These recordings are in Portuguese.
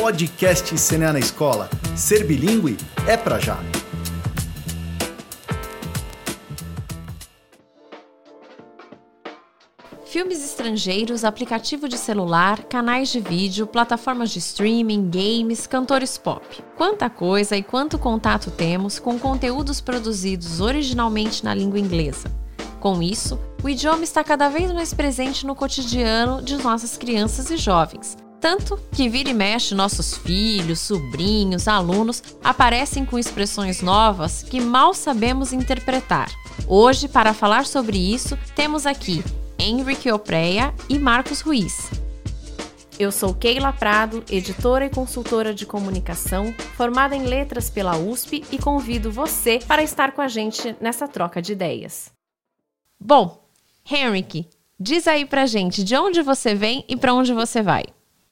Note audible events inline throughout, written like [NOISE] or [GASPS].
podcast CNA na Escola. Ser bilíngue é pra já. Filmes estrangeiros, aplicativo de celular, canais de vídeo, plataformas de streaming, games, cantores pop. Quanta coisa e quanto contato temos com conteúdos produzidos originalmente na língua inglesa. Com isso, o idioma está cada vez mais presente no cotidiano de nossas crianças e jovens. Tanto que vira e mexe nossos filhos, sobrinhos, alunos aparecem com expressões novas que mal sabemos interpretar. Hoje, para falar sobre isso, temos aqui Henrique Opreia e Marcos Ruiz. Eu sou Keila Prado, editora e consultora de comunicação, formada em letras pela USP e convido você para estar com a gente nessa troca de ideias. Bom, Henrique, diz aí pra gente de onde você vem e para onde você vai.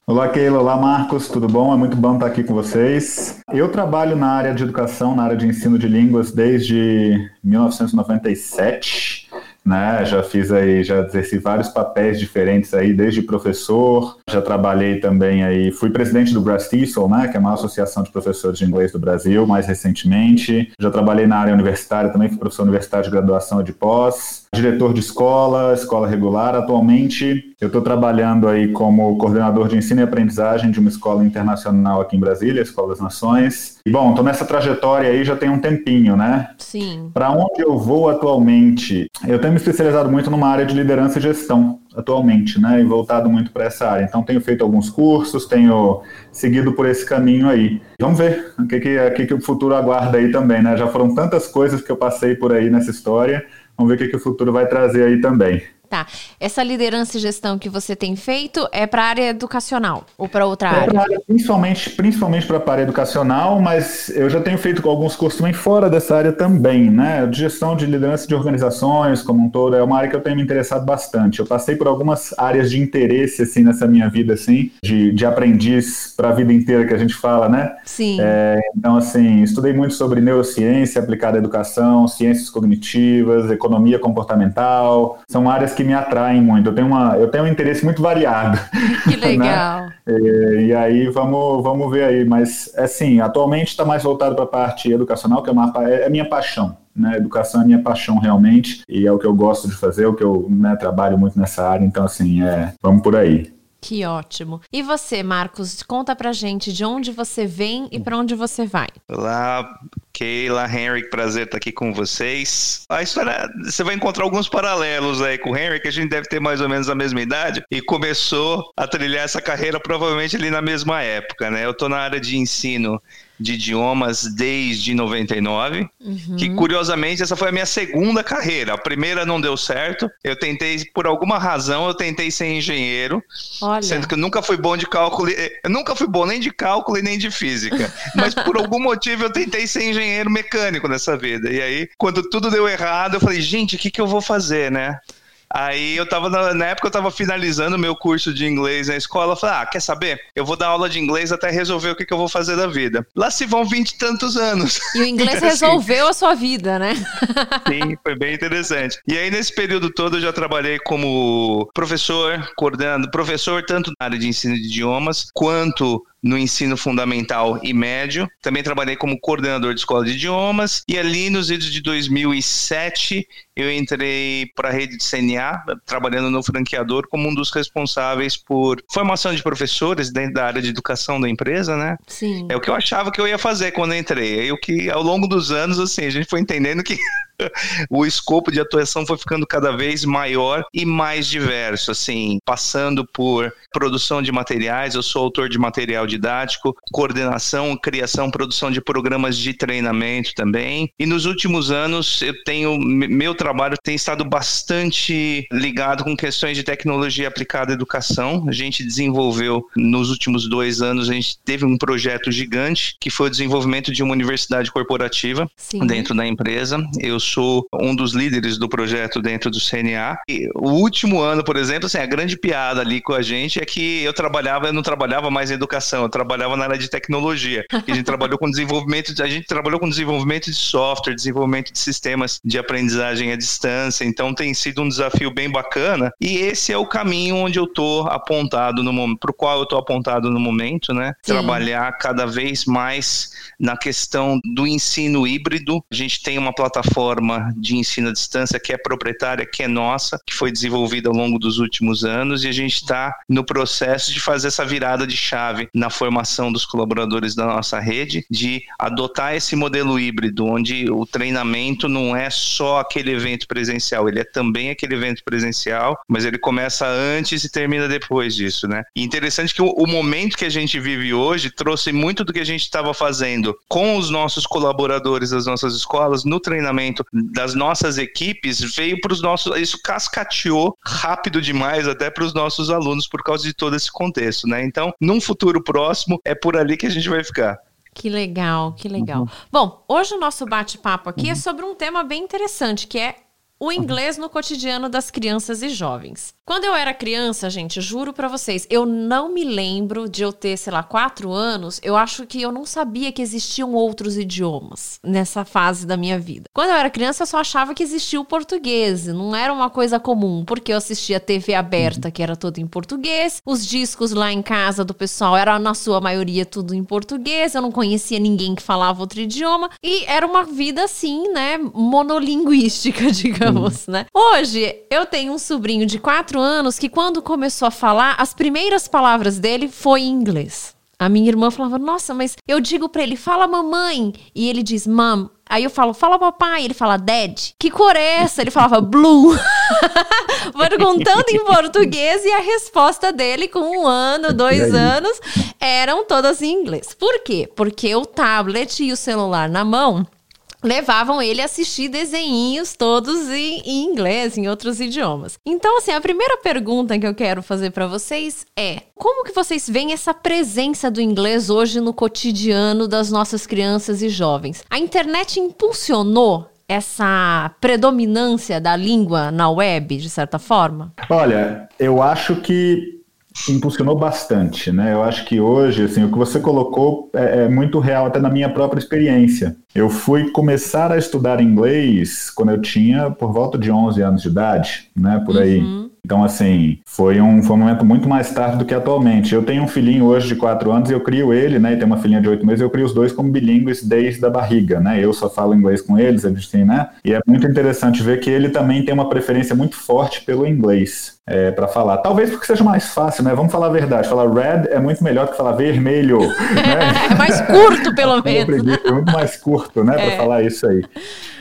Olá, Keila. Olá, Marcos. Tudo bom? É muito bom estar aqui com vocês. Eu trabalho na área de educação, na área de ensino de línguas desde 1997 né? Já fiz aí, já exerci vários papéis diferentes aí, desde professor, já trabalhei também aí, fui presidente do Brass TESOL, né? Que é a maior associação de professores de inglês do Brasil, mais recentemente. Já trabalhei na área universitária, também fui professor universitário de graduação e de pós diretor de escola, escola regular. Atualmente, eu estou trabalhando aí como coordenador de ensino e aprendizagem de uma escola internacional aqui em Brasília, Escola das Nações. E, bom, estou nessa trajetória aí já tem um tempinho, né? Sim. Para onde eu vou atualmente? Eu tenho me especializado muito numa área de liderança e gestão atualmente, né? E voltado muito para essa área. Então, tenho feito alguns cursos, tenho seguido por esse caminho aí. Vamos ver o que, que, o, que, que o futuro aguarda aí também, né? Já foram tantas coisas que eu passei por aí nessa história Vamos ver o que, que o futuro vai trazer aí também. Tá. Essa liderança e gestão que você tem feito é para a área educacional ou para outra é área? área? Principalmente, principalmente para a área educacional, mas eu já tenho feito alguns cursos também fora dessa área também, né? De gestão de liderança de organizações como um todo é uma área que eu tenho me interessado bastante. Eu passei por algumas áreas de interesse assim nessa minha vida assim, de, de aprendiz para a vida inteira que a gente fala, né? Sim. É, então assim, estudei muito sobre neurociência aplicada à educação, ciências cognitivas, economia comportamental. São áreas que me atraem muito. Eu tenho, uma, eu tenho um interesse muito variado. [LAUGHS] Que [LAUGHS] né? legal. Né? E, e, aí vamos, vamos ver aí. Mas, assim, atualmente está mais voltado para a parte educacional, que é, uma, é minha paixão. Né, educação é minha paixão realmente e é o que eu gosto de fazer, é o que eu né, trabalho muito nessa área. Então, assim, é, vamos por aí. Que ótimo. E você, Marcos, conta pra gente de onde você vem e para onde você vai. Olá, Keila, Henry, prazer estar aqui com vocês. A história, você vai encontrar alguns paralelos aí com o Henry, que a gente deve ter mais ou menos a mesma idade e começou a trilhar essa carreira provavelmente ali na mesma época, né? Eu tô na área de ensino de idiomas desde 99, uhum. que curiosamente essa foi a minha segunda carreira. A primeira não deu certo. Eu tentei, por alguma razão, eu tentei ser engenheiro, Olha. sendo que eu nunca fui bom de cálculo, eu nunca fui bom nem de cálculo e nem de física. [LAUGHS] Mas por algum motivo eu tentei ser engenheiro mecânico nessa vida. E aí, quando tudo deu errado, eu falei, gente, o que, que eu vou fazer, né? Aí eu tava, na, na época eu tava finalizando meu curso de inglês na escola, eu falei, ah, quer saber? Eu vou dar aula de inglês até resolver o que, que eu vou fazer da vida. Lá se vão vinte e tantos anos. E o [LAUGHS] inglês assim, resolveu a sua vida, né? [LAUGHS] Sim, foi bem interessante. E aí nesse período todo eu já trabalhei como professor, coordenando, professor tanto na área de ensino de idiomas, quanto no ensino fundamental e médio. Também trabalhei como coordenador de escola de idiomas e ali nos idos de 2007 eu entrei para a rede de CNA, trabalhando no franqueador como um dos responsáveis por formação de professores dentro da área de educação da empresa, né? Sim. É o que eu achava que eu ia fazer quando entrei. Aí o que ao longo dos anos assim, a gente foi entendendo que [LAUGHS] o escopo de atuação foi ficando cada vez maior e mais diverso, assim, passando por produção de materiais, eu sou autor de material didático, coordenação, criação, produção de programas de treinamento também. E nos últimos anos eu tenho meu trabalho tem estado bastante ligado com questões de tecnologia aplicada à educação. A gente desenvolveu nos últimos dois anos a gente teve um projeto gigante que foi o desenvolvimento de uma universidade corporativa Sim. dentro da empresa. Eu sou um dos líderes do projeto dentro do CNA. E o último ano, por exemplo, assim, a grande piada ali com a gente é que eu trabalhava, eu não trabalhava mais em educação, eu trabalhava na área de tecnologia. E a gente trabalhou com [LAUGHS] desenvolvimento, a gente trabalhou com desenvolvimento de software, desenvolvimento de sistemas de aprendizagem à distância. Então tem sido um desafio bem bacana. E esse é o caminho onde eu estou apontado no momento, para o qual eu estou apontado no momento, né? Sim. Trabalhar cada vez mais na questão do ensino híbrido. A gente tem uma plataforma de ensino à distância que é proprietária, que é nossa, que foi desenvolvida ao longo dos últimos anos e a gente está no processo de fazer essa virada de chave na formação dos colaboradores da nossa rede, de adotar esse modelo híbrido, onde o treinamento não é só aquele evento presencial, ele é também aquele evento presencial, mas ele começa antes e termina depois disso, né? E interessante que o, o momento que a gente vive hoje trouxe muito do que a gente estava fazendo com os nossos colaboradores das nossas escolas no treinamento das nossas equipes, veio para os nossos, isso cascateou rápido demais até para os nossos alunos por causa de todo esse contexto, né? Então, num futuro próximo, é por ali que a gente vai ficar. Que legal, que legal. Uhum. Bom, hoje o nosso bate-papo aqui é uhum. é sobre um tema bem interessante, que é o inglês no cotidiano das crianças e jovens. Quando eu era criança, gente, juro para vocês, eu não me lembro de eu ter, sei lá, quatro anos. Eu acho que eu não sabia que existiam outros idiomas nessa fase da minha vida. Quando eu era criança, eu só achava que existia o português. Não era uma coisa comum, porque eu assistia TV aberta, que era toda em português. Os discos lá em casa do pessoal era, na sua maioria, tudo em português. Eu não conhecia ninguém que falava outro idioma. E era uma vida assim, né, monolinguística, [LAUGHS] digamos, né? Hoje, eu tenho um sobrinho de quatro anos que quando começou a falar, as primeiras palavras dele foi em inglês. A minha irmã falava, nossa, mas eu digo pra ele, fala mamãe. E ele diz, mom. Aí eu falo, fala papai. Ele fala, dad. Que cor é essa? Ele falava, blue. [LAUGHS] Perguntando em português e a resposta dele com um ano, [LAUGHS] dois anos, eram todas em inglês. Por quê? Porque o tablet e o celular na mão levavam ele a assistir desenhinhos todos em, em, inglês, em outros idiomas. Então, assim, a primeira pergunta que eu quero fazer para vocês é: como que vocês veem essa presença do inglês hoje no cotidiano das nossas crianças e jovens? A internet impulsionou essa predominância da língua na web, de certa forma? Olha, eu acho que impulsionou bastante, né? Eu acho que hoje, assim, o que você colocou é, é, muito real até na minha própria experiência. Eu fui começar a estudar inglês quando eu tinha por volta de 11 anos de idade, né? Por aí. Uhum. Então, assim, foi um, foi um momento muito mais tarde do que atualmente. Eu tenho um filhinho hoje de 4 anos e eu crio ele, né? E tem uma filhinha de 8 meses, eu crio os dois como bilíngues desde a barriga, né? Eu só falo inglês com eles, eles têm, né? E é muito interessante ver que ele também tem uma preferência muito forte pelo inglês. É, para falar. Talvez porque seja mais fácil, né? Vamos falar a verdade. Falar red é muito melhor que falar vermelho. Né? [LAUGHS] é mais curto, pelo [LAUGHS] menos. É muito mais curto, né? É. Para falar isso aí.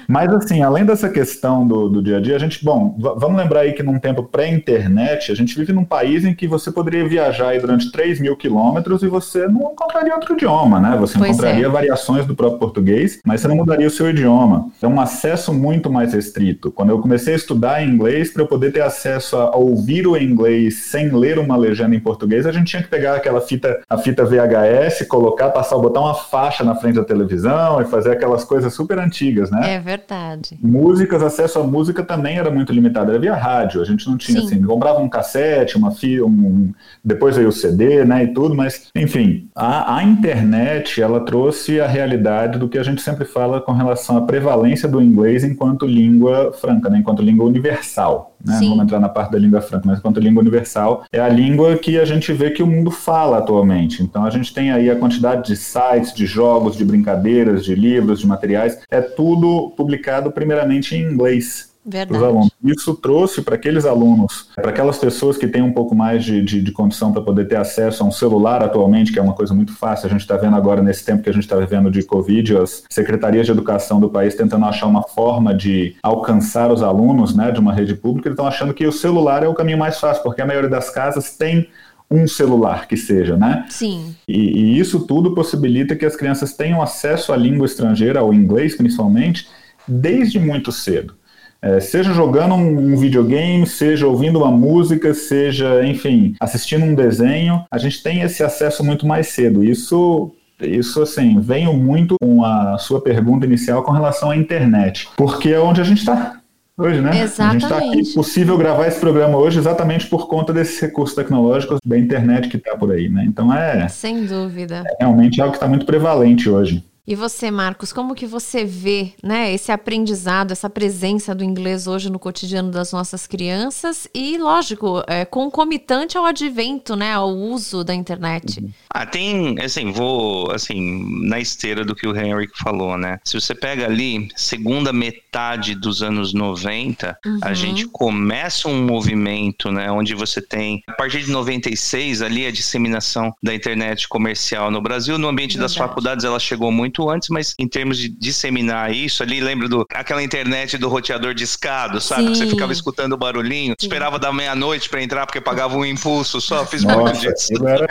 Mas, assim, além dessa questão do, do dia a dia, a gente, bom, vamos lembrar aí que num tempo pré-internet, a gente vive num país em que você poderia viajar aí durante 3 mil quilômetros e você não encontraria outro idioma, né? Você pois encontraria é. variações do próprio português, mas você não mudaria o seu idioma. É um acesso muito mais restrito. Quando eu comecei a estudar inglês, para eu poder ter acesso a ouvir o inglês sem ler uma legenda em português, a gente tinha que pegar aquela fita, a fita VHS, colocar, passar, botar uma faixa na frente da televisão e fazer aquelas coisas super antigas, né? É verdade verdade. Músicas, acesso à música também era muito limitado, era via rádio. A gente não tinha Sim. assim, comprava um cassete, uma fita, um, depois veio o CD, né, e tudo, mas enfim, a, a, internet ela trouxe a realidade do que a gente sempre fala com relação à prevalência do inglês enquanto língua franca, né, enquanto língua universal. Né? Não vamos entrar na parte da língua franca, mas enquanto língua universal é a língua que a gente vê que o mundo fala atualmente. Então a gente tem aí a quantidade de sites, de jogos, de brincadeiras, de livros, de materiais, é tudo publicado primeiramente em inglês. Verdade. alunos. Isso trouxe para aqueles alunos, para aquelas pessoas que têm um pouco mais de, de, de condição para poder ter acesso a um celular atualmente, que é uma coisa muito fácil. A gente está vendo agora, nesse tempo que a gente está vivendo de Covid, as secretarias de educação do país tentando achar uma forma de alcançar os alunos né, de uma rede pública, eles estão achando que o celular é o caminho mais fácil, porque a maioria das casas tem um celular que seja, né? Sim. E, e isso tudo possibilita que as crianças tenham acesso à língua estrangeira, ao inglês principalmente, desde muito cedo. É, seja jogando um, videogame, seja ouvindo uma música, seja, enfim, assistindo um desenho, a gente tem esse acesso muito mais cedo. Isso Isso, assim, venho muito com a sua pergunta inicial com relação à internet, porque é onde a gente está hoje, né? Exatamente. A gente está aqui, possível gravar esse programa hoje exatamente por conta desses recursos tecnológicos da internet que está por aí, né? Então é. Sem dúvida. É realmente algo que está muito prevalente hoje. E você, Marcos, como que você vê, né, esse aprendizado, essa presença do inglês hoje no cotidiano das nossas crianças e, lógico, é, concomitante ao advento, né, ao uso da internet? Uhum. Ah, tem, assim, vou, assim, na esteira do que o Henry falou, né? Se você pega ali, segunda metade dos anos 90, uhum. a gente começa um movimento, né, onde você tem, a partir de 96, ali a disseminação da internet comercial no Brasil, no ambiente Verdade. das faculdades, ela chegou muito muito antes, mas em termos de disseminar isso, ali lembra do aquela internet do roteador de escado, sabe? Sim. Que você ficava escutando o barulhinho, Sim. esperava da meia-noite para entrar porque pagava um impulso só, fiz Nossa, muito disso. Era...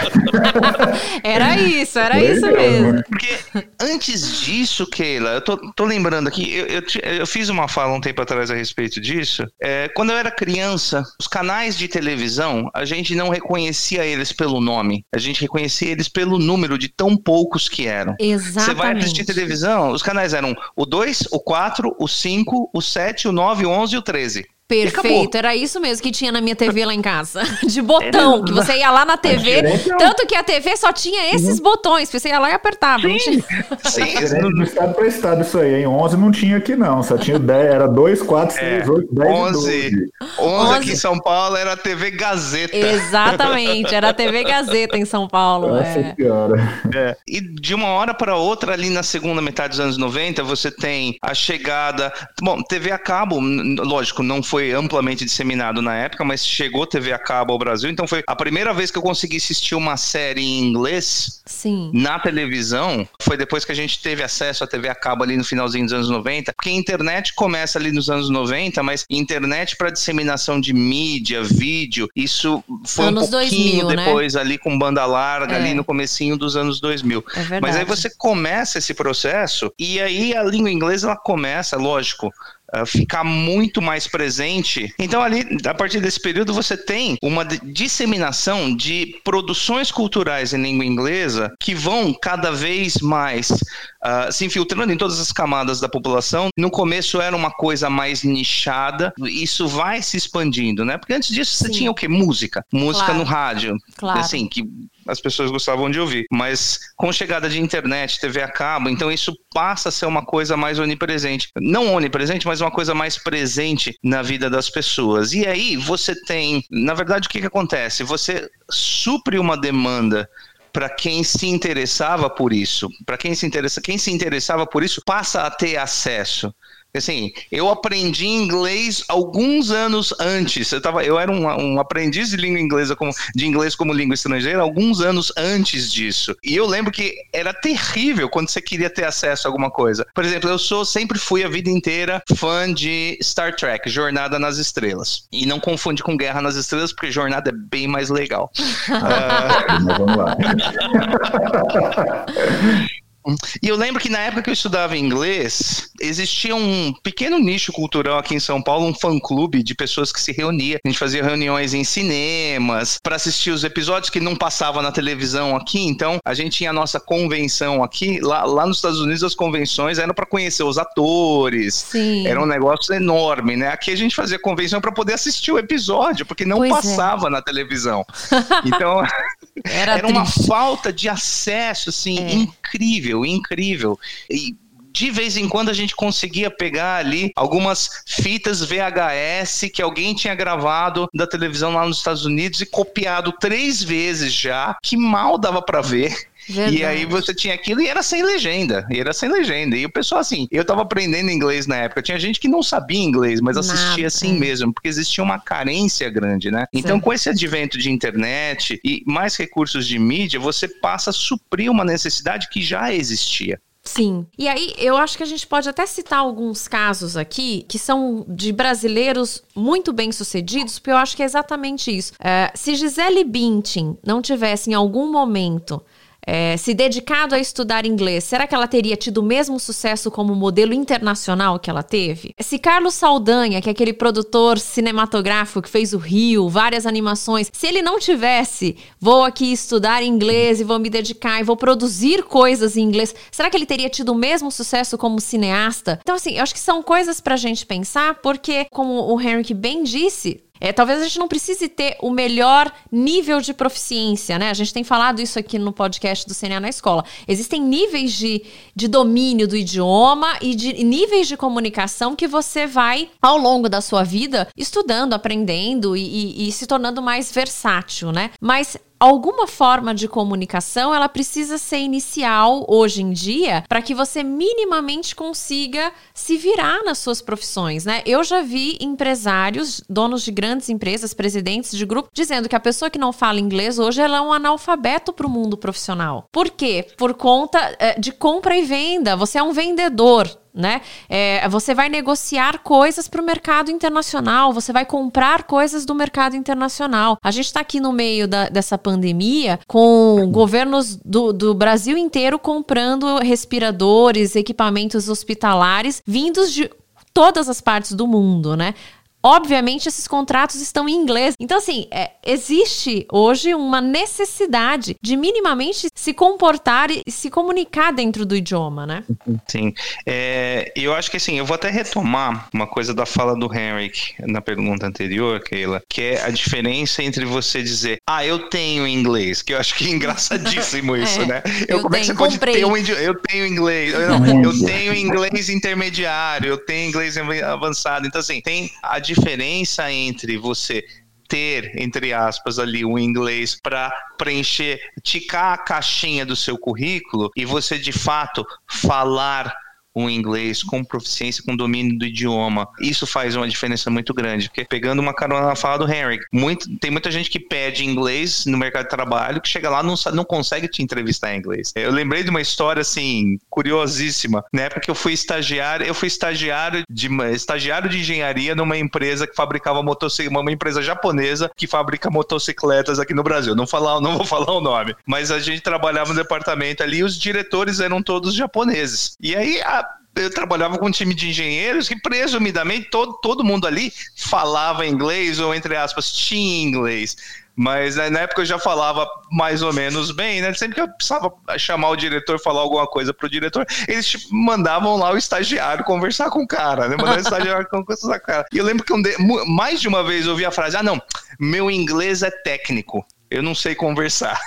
[LAUGHS] era isso, era Foi isso mesmo. Porque antes disso, Keila, eu tô, tô lembrando aqui, eu, eu, eu, fiz uma fala um tempo atrás a respeito disso. É, quando eu era criança, os canais de televisão, a gente não reconhecia eles pelo nome, a gente reconhecia eles pelo número de tão poucos que eram. Exatamente. Você vai assistir televisão, os canais eram o 2, o 4, o 5, o 7, o 9, o 11 e o 13. Perfeito, era isso mesmo que tinha na minha TV lá em casa. [LAUGHS] De botão, que você ia lá na TV. Tanto que a TV só tinha esses uhum. botões, você ia lá e apertava. [LAUGHS] Sim, sim. É do estado para estado isso aí, hein? 11 não tinha aqui não, só tinha 10, era 2, 4, 6, 8, 10 11, 12. 11 aqui em São Paulo era a TV Gazeta. Exatamente, era a TV Gazeta em São Paulo. Essa é. piora. É. E de uma hora para outra, ali na segunda metade dos anos 90, você tem a chegada... Bom, TV a cabo, lógico, não foi foi amplamente disseminado na época, mas chegou TV a cabo ao Brasil, então foi a primeira vez que eu consegui assistir uma série em inglês Sim. na televisão, foi depois que a gente teve acesso à TV a cabo ali no finalzinho dos anos 90, porque a internet começa ali nos anos 90, mas internet para disseminação de mídia, vídeo, isso foi anos um pouquinho 2000, né? depois né? ali com banda larga, é. ali no comecinho dos anos 2000. É mas aí você começa esse processo e aí a língua inglesa ela começa, lógico, ficar muito mais presente. Então, ali, a partir desse período, você tem uma disseminação de produções culturais em língua inglesa que vão cada vez mais uh, se infiltrando em todas as camadas da população. No começo era uma coisa mais nichada, isso vai se expandindo, né? Porque antes disso Sim. você tinha o quê? Música. Música claro. no rádio. Claro. Assim, que as pessoas gostavam de ouvir. Mas com chegada de internet, TV a cabo, então isso passa a ser uma coisa mais onipresente. Não onipresente, mas uma coisa mais presente na vida das pessoas. E aí você tem, na verdade, o que, que acontece? Você supre uma demanda para quem se interessava por isso. Para quem se interessa, quem se interessava por isso passa a ter acesso. Assim, eu aprendi inglês alguns anos antes. Eu, tava, eu era um, um aprendiz de língua inglesa como, de inglês como língua estrangeira alguns anos antes disso. E eu lembro que era terrível quando você queria ter acesso a alguma coisa. Por exemplo, eu sou sempre fui a vida inteira fã de Star Trek, Jornada nas Estrelas. E não confunde com Guerra nas Estrelas, porque Jornada é bem mais legal. [LAUGHS] uh... Vamos lá. [LAUGHS] E eu lembro que na época que eu estudava inglês, existia um pequeno nicho cultural aqui em São Paulo, um fã-clube de pessoas que se reunia. A gente fazia reuniões em cinemas para assistir os episódios que não passavam na televisão aqui. Então, a gente tinha a nossa convenção aqui. Lá, lá nos Estados Unidos, as convenções eram para conhecer os atores. Sim. Era um negócio enorme, né? Aqui a gente fazia convenção para poder assistir o episódio, porque não pois é. passava é. na televisão. [LAUGHS] Então, era, [LAUGHS] era uma falta de acesso, assim, é. incrível incrível, incrível. E de vez em quando a gente conseguia pegar ali algumas fitas VHS que alguém tinha gravado da televisão lá nos Estados Unidos e copiado três vezes já, que mal dava para ver. Verdade. E aí você tinha aquilo e era sem legenda. E era sem legenda. E o pessoal, assim, eu tava aprendendo inglês na época. Tinha gente que não sabia inglês, mas assistia Nada. assim mesmo, porque existia uma carência grande, né? Então, Sim. com esse advento de internet e mais recursos de mídia, você passa a suprir uma necessidade que já existia. Sim. E aí, eu acho que a gente pode até citar alguns casos aqui que são de brasileiros muito bem sucedidos, porque eu acho que é exatamente isso. É, se Gisele Bündchen não tivesse em algum momento é, se dedicado a estudar inglês, será que ela teria tido o mesmo sucesso como modelo internacional que ela teve? Se Carlos Saldanha, que é aquele produtor cinematográfico que fez o Rio, várias animações, se ele não tivesse, vou aqui estudar inglês e vou me dedicar e vou produzir coisas em inglês, será que ele teria tido o mesmo sucesso como cineasta? Então, assim, eu acho que são coisas pra gente pensar, porque, como o Henrique bem disse, é, talvez a gente não precise ter o melhor nível de proficiência, né? A gente tem falado isso aqui no podcast do CNA na escola. Existem níveis de, de domínio do idioma e de níveis de comunicação que você vai, ao longo da sua vida, estudando, aprendendo e, e, e se tornando mais versátil, né? Mas alguma forma de comunicação ela precisa ser inicial hoje em dia para que você minimamente consiga se virar nas suas profissões, né? Eu já vi empresários, donos de grandes empresas, presidentes de grupo, dizendo que a pessoa que não fala inglês hoje ela é um analfabeto para o mundo profissional. Por quê? Por conta é, de compra e venda. Você é um vendedor né? É, você vai negociar coisas para o mercado internacional, você vai comprar coisas do mercado internacional. A gente está aqui no meio da, dessa pandemia com governos do, do Brasil inteiro comprando respiradores, equipamentos hospitalares vindos de todas as partes do mundo, né? Obviamente, esses contratos estão em inglês. Então, assim, é, existe hoje uma necessidade de minimamente se comportar e se comunicar dentro do idioma, né? Sim. É, eu acho que, assim, eu vou até retomar uma coisa da fala do Henrik na pergunta anterior, Keila, que é a diferença entre você dizer, ah, eu tenho inglês, que eu acho que é engraçadíssimo [LAUGHS] isso, é, né? Eu, eu como tenho, é que você comprei. pode ter um Eu tenho inglês. Não, eu tenho inglês intermediário, eu tenho inglês avançado. Então, assim, tem a diferença diferença entre você ter, entre aspas, ali o inglês para preencher, ticar a caixinha do seu currículo e você de fato falar o inglês com proficiência, com domínio do idioma. Isso faz uma diferença muito grande, porque pegando uma carona na fala do Henry, muito, tem muita gente que pede inglês no mercado de trabalho, que chega lá não não consegue te entrevistar em inglês. Eu lembrei de uma história assim curiosíssima, na época que eu fui estagiário, eu fui estagiário de estagiário de engenharia numa empresa que fabricava motocicletas, uma empresa japonesa que fabrica motocicletas aqui no Brasil. Não falar, não vou [LAUGHS] falar o nome, mas a gente trabalhava no departamento ali e os diretores eram todos japoneses. E aí a eu trabalhava com um time de engenheiros que, presumidamente, todo, todo mundo ali falava inglês ou, entre aspas, tinha inglês. Mas né, na época eu já falava mais ou menos bem, né? Sempre que eu precisava chamar o diretor, falar alguma coisa pro diretor, eles tipo, mandavam lá o estagiário conversar com o cara, né? Mandar o estagiário [LAUGHS] conversar com o cara. E eu lembro que um de... mais de uma vez eu ouvi a frase: ah, não, meu inglês é técnico, eu não sei conversar.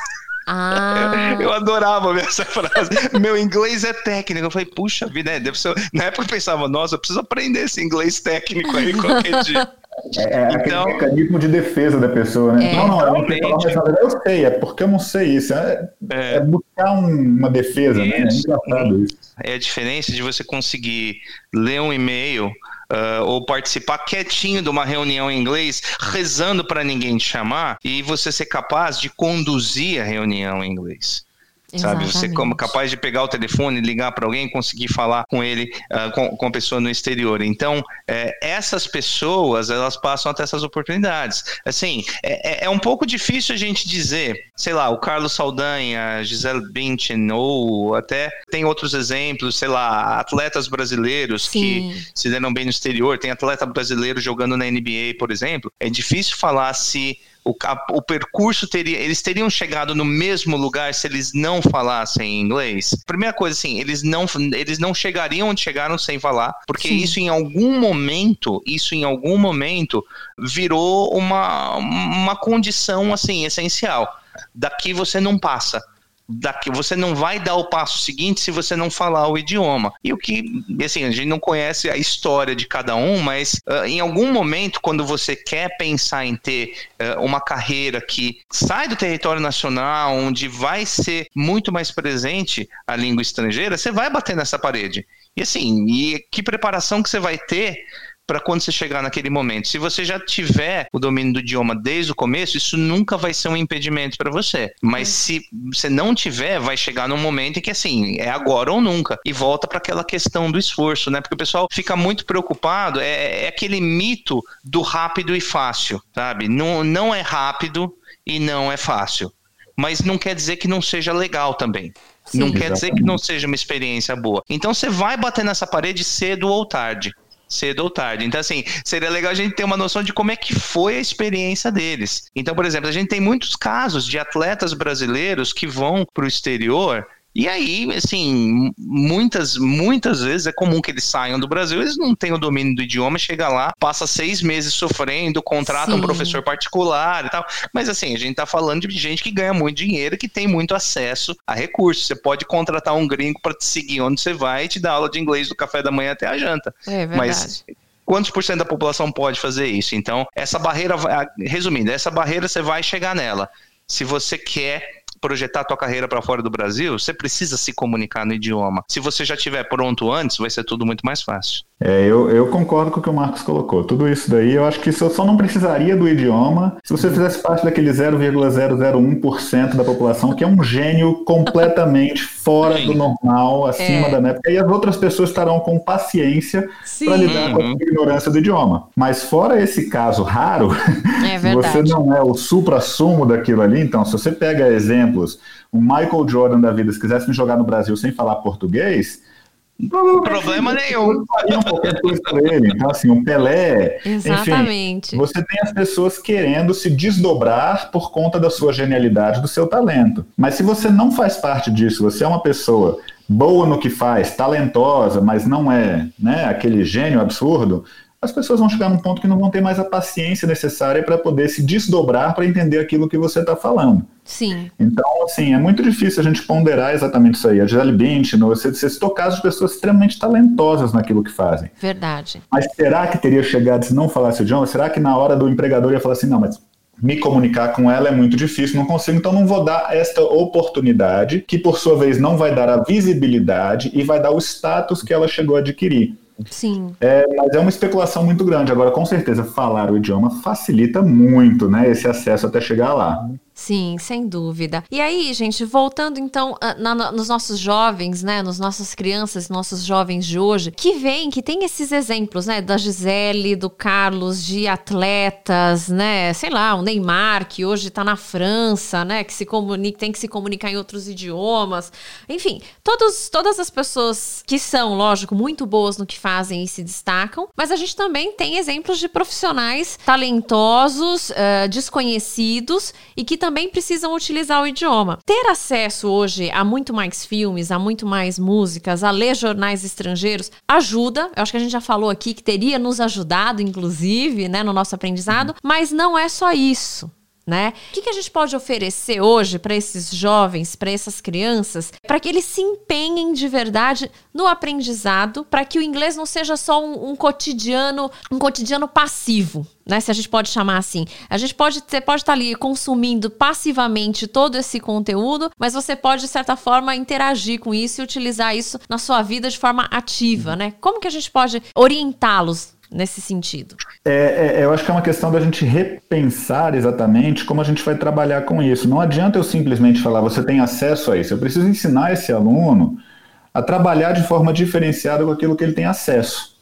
Ah. Eu adorava ver essa frase. Meu inglês é técnico. Eu falei, puxa vida, né? Deve ser... na época eu pensava, nossa, eu preciso aprender esse inglês técnico aí qualquer dia. É, é então, aquele mecanismo de defesa da pessoa, né? É, não, não, eu não falar, eu sei, é porque eu não sei isso. É, é. é buscar um, uma defesa, isso, né? É engraçado isso. É a diferença de você conseguir ler um e-mail uh, ou participar quietinho de uma reunião em inglês, rezando para ninguém te chamar, e você ser capaz de conduzir a reunião em inglês. Sabe, você como capaz de pegar o telefone, ligar para alguém, conseguir falar com ele, uh, com, com a pessoa no exterior. Então, é, essas pessoas, elas passam até essas oportunidades. Assim, é, é, é um pouco difícil a gente dizer, sei lá, o Carlos Saldanha, Gisele Bündchen, ou até tem outros exemplos, sei lá, atletas brasileiros Sim. que se deram bem no exterior. Tem atleta brasileiro jogando na NBA, por exemplo. É difícil falar se o, a, o percurso teria, eles teriam chegado no mesmo lugar se eles não falassem inglês? Primeira coisa, assim, eles não, eles não chegariam onde chegaram sem falar, porque Sim. isso em algum momento, isso em algum momento virou uma, uma condição, assim, essencial. Daqui você não passa daqui, você não vai dar o passo seguinte se você não falar o idioma. E o que, assim, a gente não conhece a história de cada um, mas uh, em algum momento, quando você quer pensar em ter uh, uma carreira que sai do território nacional, onde vai ser muito mais presente a língua estrangeira, você vai bater nessa parede. E assim, e que preparação que você vai ter para quando você chegar naquele momento. Se você já tiver o domínio do idioma desde o começo, isso nunca vai ser um impedimento para você. Mas se você não tiver, vai chegar num momento em que assim, é agora ou nunca. E volta para aquela questão do esforço, né? Porque o pessoal fica muito preocupado, é, é aquele mito do rápido e fácil, sabe? Não, não é rápido e não é fácil mas não quer dizer que não seja legal também. Sim, não exatamente. quer dizer que não seja uma experiência boa. Então você vai bater nessa parede cedo ou tarde cedo ou tarde. Então, assim, seria legal a gente ter uma noção de como é que foi a experiência deles. Então, por exemplo, a gente tem muitos casos de atletas brasileiros que vão para o exterior e aí, assim, muitas, muitas vezes é comum que eles saiam do Brasil, eles não têm o domínio do idioma, chega lá, passa seis meses sofrendo, contrata Sim. um professor particular e tal. Mas assim, a gente tá falando de gente que ganha muito dinheiro que tem muito acesso a recursos. Você pode contratar um gringo para te seguir onde você vai e te dar aula de inglês do café da manhã até a janta. É verdade. Mas quantos por cento da população pode fazer isso? Então, essa barreira, resumindo, essa barreira você vai chegar nela. Se você quer projetar a tua carreira para fora do Brasil, você precisa se comunicar no idioma. Se você já tiver pronto antes, vai ser tudo muito mais fácil. É, eu, eu concordo com o que o Marcos colocou. Tudo isso daí, eu acho que isso eu só não precisaria do idioma se você fizesse parte daquele 0,001% da população que é um gênio completamente [LAUGHS] fora do normal, acima é. da métrica, e as outras pessoas estarão com paciência para lidar com a uhum. ignorância do idioma. Mas fora esse caso raro, é [LAUGHS] você não é o supra-sumo daquilo ali, então se você pega exemplos, o Michael Jordan da vida, se quisesse me jogar no Brasil sem falar português, Problema nenhum. Então, assim, um Pelé. Exatamente. Enfim, você tem as pessoas querendo se desdobrar por conta da sua genialidade, do seu talento. Mas se você não faz parte disso, você é uma pessoa boa no que faz, talentosa, mas não é né, aquele gênio absurdo, as pessoas vão chegar num ponto que não vão ter mais a paciência necessária para poder se desdobrar para entender aquilo que você está falando. Sim. Então, assim, é muito difícil a gente ponderar exatamente isso aí. A Gisele Bündchen, você, você citou casos de pessoas extremamente talentosas naquilo que fazem. Verdade. Mas será que teria chegado se não falasse o idioma? Será que na hora do empregador ia falar assim, não, mas me comunicar com ela é muito difícil, não consigo, então não vou dar esta oportunidade, que por sua vez não vai dar a visibilidade e vai dar o status que ela chegou a adquirir. Sim. É, mas é uma especulação muito grande. Agora, com certeza, falar o idioma facilita muito, né? Esse acesso até chegar lá. Sim, sem dúvida. E aí, gente, voltando então ah, na, na, nos nossos jovens, né, nos nossas crianças, nossos jovens de hoje, que vem, que tem esses exemplos, né, da Gisele, do Carlos, de atletas, né, sei lá, o Neymar, que hoje tá na França, né, que se comunica, tem que se comunicar em outros idiomas. Enfim, todos, todas as pessoas que são, lógico, muito boas no que fazem e se destacam, mas a gente também tem exemplos de profissionais talentosos, uh, desconhecidos e que também também precisam utilizar o idioma. Ter acesso hoje a muito mais filmes, a muito mais músicas, a ler jornais estrangeiros, ajuda. Eu acho que a gente já falou aqui que teria nos ajudado, inclusive, né, no nosso aprendizado, mas não é só isso né? O que, que a gente pode oferecer hoje para esses jovens, para essas crianças, para que eles se empenhem de verdade no aprendizado, para que o inglês não seja só um, um, cotidiano, um cotidiano passivo, né? Se a gente pode chamar assim. A gente pode, você pode estar tá ali consumindo passivamente todo esse conteúdo, mas você pode, de certa forma, interagir com isso e utilizar isso na sua vida de forma ativa, né? Como que a gente pode orientá-los nesse sentido? É, é, eu acho que é uma questão da gente repensar exatamente como a gente vai trabalhar com isso. Não adianta eu simplesmente falar, você tem acesso a isso. Eu preciso ensinar esse aluno a trabalhar de forma diferenciada com aquilo que ele tem acesso.